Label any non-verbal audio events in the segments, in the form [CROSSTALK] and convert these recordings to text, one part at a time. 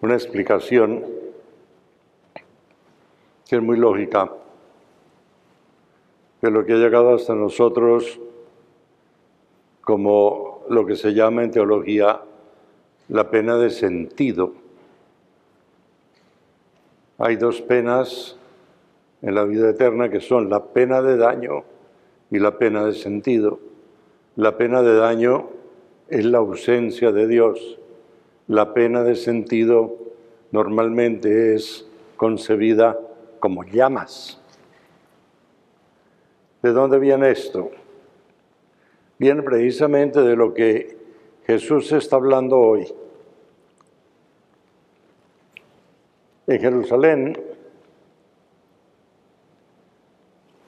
una explicación que es muy lógica, que lo que ha llegado hasta nosotros como lo que se llama en teología la pena de sentido. Hay dos penas en la vida eterna que son la pena de daño y la pena de sentido. La pena de daño es la ausencia de Dios. La pena de sentido normalmente es concebida como llamas. ¿De dónde viene esto? Viene precisamente de lo que Jesús está hablando hoy. En Jerusalén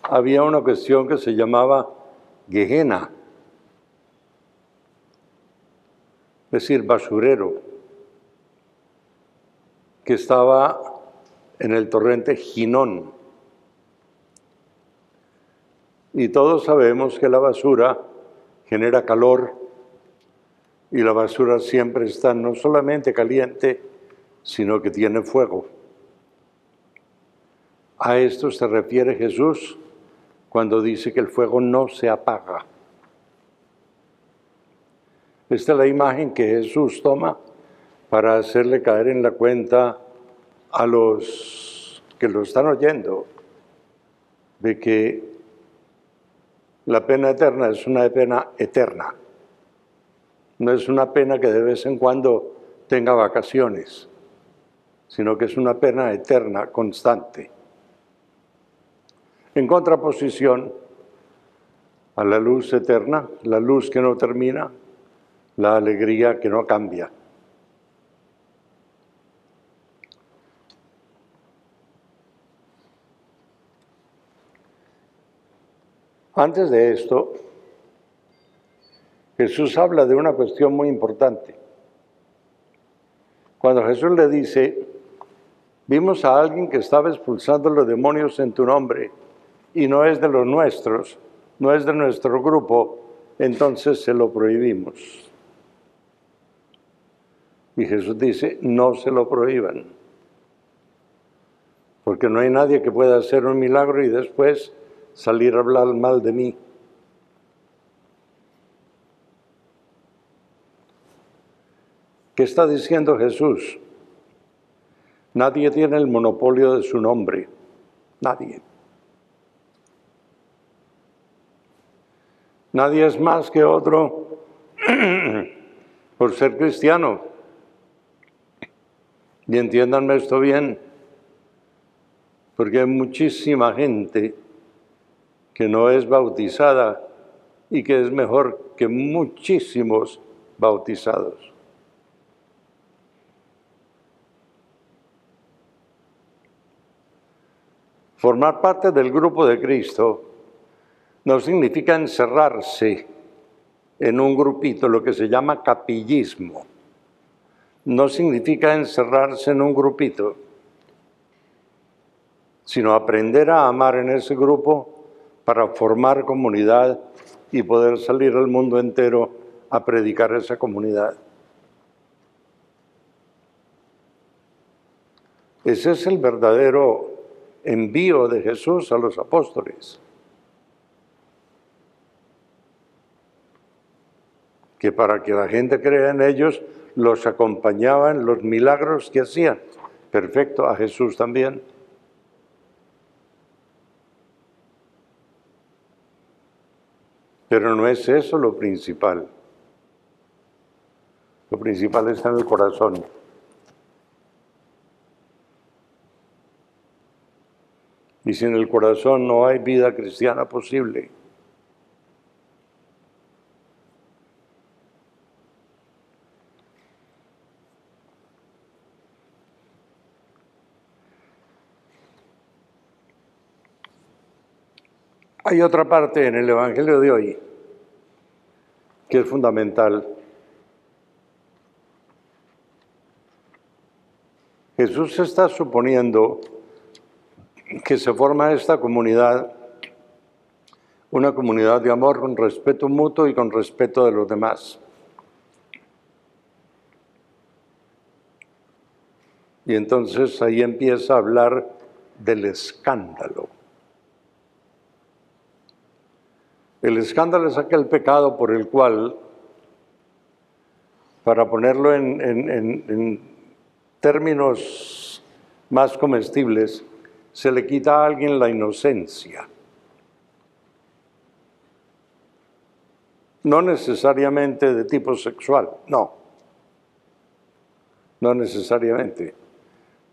había una cuestión que se llamaba Gehenna, es decir, basurero, que estaba en el torrente Ginón. Y todos sabemos que la basura genera calor y la basura siempre está no solamente caliente, sino que tiene fuego. A esto se refiere Jesús cuando dice que el fuego no se apaga. Esta es la imagen que Jesús toma para hacerle caer en la cuenta a los que lo están oyendo de que la pena eterna es una pena eterna. No es una pena que de vez en cuando tenga vacaciones, sino que es una pena eterna, constante en contraposición a la luz eterna, la luz que no termina, la alegría que no cambia. Antes de esto, Jesús habla de una cuestión muy importante. Cuando Jesús le dice, vimos a alguien que estaba expulsando los demonios en tu nombre y no es de los nuestros, no es de nuestro grupo, entonces se lo prohibimos. Y Jesús dice, no se lo prohíban, porque no hay nadie que pueda hacer un milagro y después salir a hablar mal de mí. ¿Qué está diciendo Jesús? Nadie tiene el monopolio de su nombre, nadie. Nadie es más que otro [CLEARS THROAT] por ser cristiano. Y entiéndanme esto bien, porque hay muchísima gente que no es bautizada y que es mejor que muchísimos bautizados. Formar parte del grupo de Cristo no significa encerrarse en un grupito, lo que se llama capillismo. No significa encerrarse en un grupito, sino aprender a amar en ese grupo para formar comunidad y poder salir al mundo entero a predicar esa comunidad. Ese es el verdadero envío de Jesús a los apóstoles. que para que la gente crea en ellos, los acompañaban los milagros que hacían. Perfecto, a Jesús también. Pero no es eso lo principal. Lo principal está en el corazón. Y sin el corazón no hay vida cristiana posible. Hay otra parte en el Evangelio de hoy que es fundamental. Jesús está suponiendo que se forma esta comunidad, una comunidad de amor con respeto mutuo y con respeto de los demás. Y entonces ahí empieza a hablar del escándalo. El escándalo es aquel pecado por el cual, para ponerlo en, términos más comestibles, se le quita a alguien la inocencia. No necesariamente de tipo sexual, no. No necesariamente.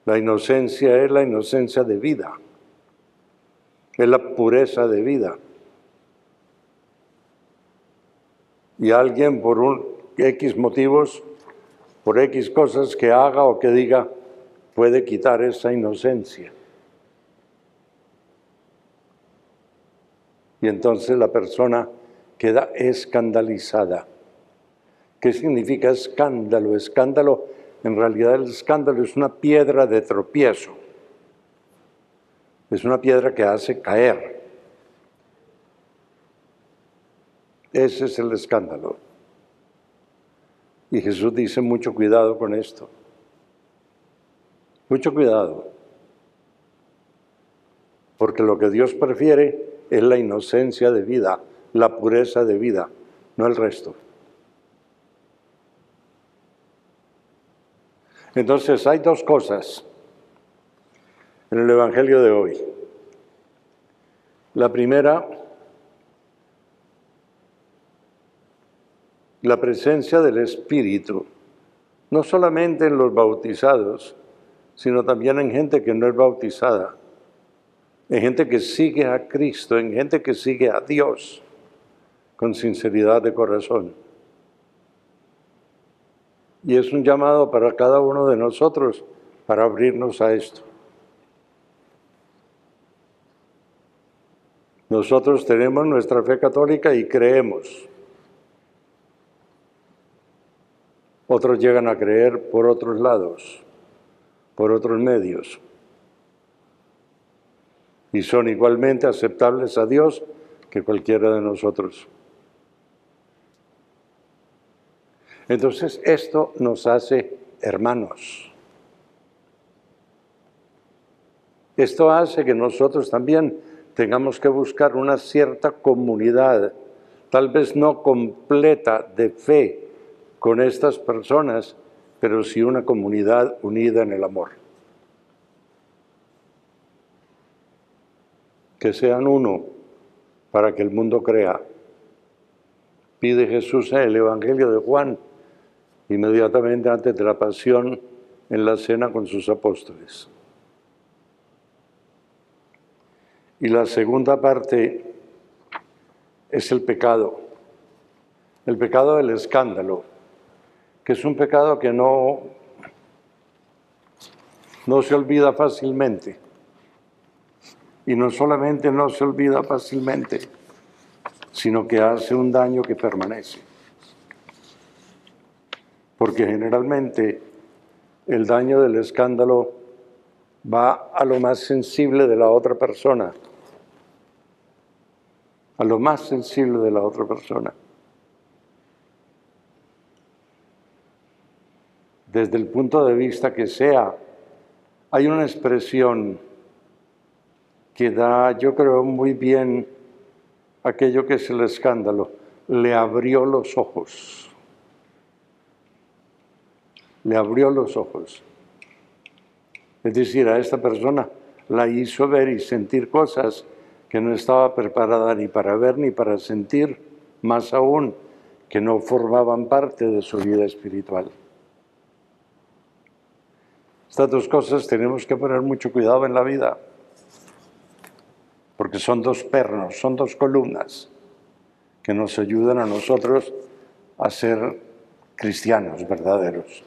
La inocencia es la inocencia de vida, es la pureza de vida. Y alguien por un X motivos, por X cosas que haga o que diga, puede quitar esa inocencia. Y entonces la persona queda escandalizada. ¿Qué significa escándalo? Escándalo, en realidad el escándalo es una piedra de tropiezo. Es una piedra que hace caer. Ese es el escándalo. Y Jesús dice mucho cuidado con esto. Mucho cuidado. Porque lo que Dios prefiere es la inocencia de vida, la pureza de vida, no el resto. Entonces hay dos cosas en el Evangelio de hoy. La primera, la presencia del Espíritu, no solamente en los bautizados, sino también en gente que no es bautizada, en gente que sigue a Cristo, en gente que sigue a Dios con sinceridad de corazón. Y es un llamado para cada uno de nosotros para abrirnos a esto. Nosotros tenemos nuestra fe católica y creemos. Otros llegan a creer por otros lados, por otros medios. Y son igualmente aceptables a Dios que cualquiera de nosotros. Entonces, esto nos hace hermanos. Esto hace que nosotros también tengamos que buscar una cierta comunidad, tal vez no completa de fe con estas personas, pero sí una comunidad unida en el amor. Que sean uno para que el mundo crea. Pide Jesús en el Evangelio de Juan inmediatamente antes de la pasión en la cena con sus apóstoles. Y la segunda parte es el pecado, el pecado del escándalo, que es un pecado que no, no se olvida fácilmente. Y no solamente no se olvida fácilmente, sino que hace un daño que permanece porque generalmente el daño del escándalo va a lo más sensible de la otra persona, a lo más sensible de la otra persona. Desde el punto de vista que sea, hay una expresión que da, yo creo, muy bien aquello que es el escándalo, le abrió los ojos le abrió los ojos. Es decir, a esta persona la hizo ver y sentir cosas que no estaba preparada ni para ver ni para sentir, más aún que no formaban parte de su vida espiritual. Estas dos cosas tenemos que poner mucho cuidado en la vida, porque son dos pernos, son dos columnas que nos ayudan a nosotros a ser cristianos verdaderos.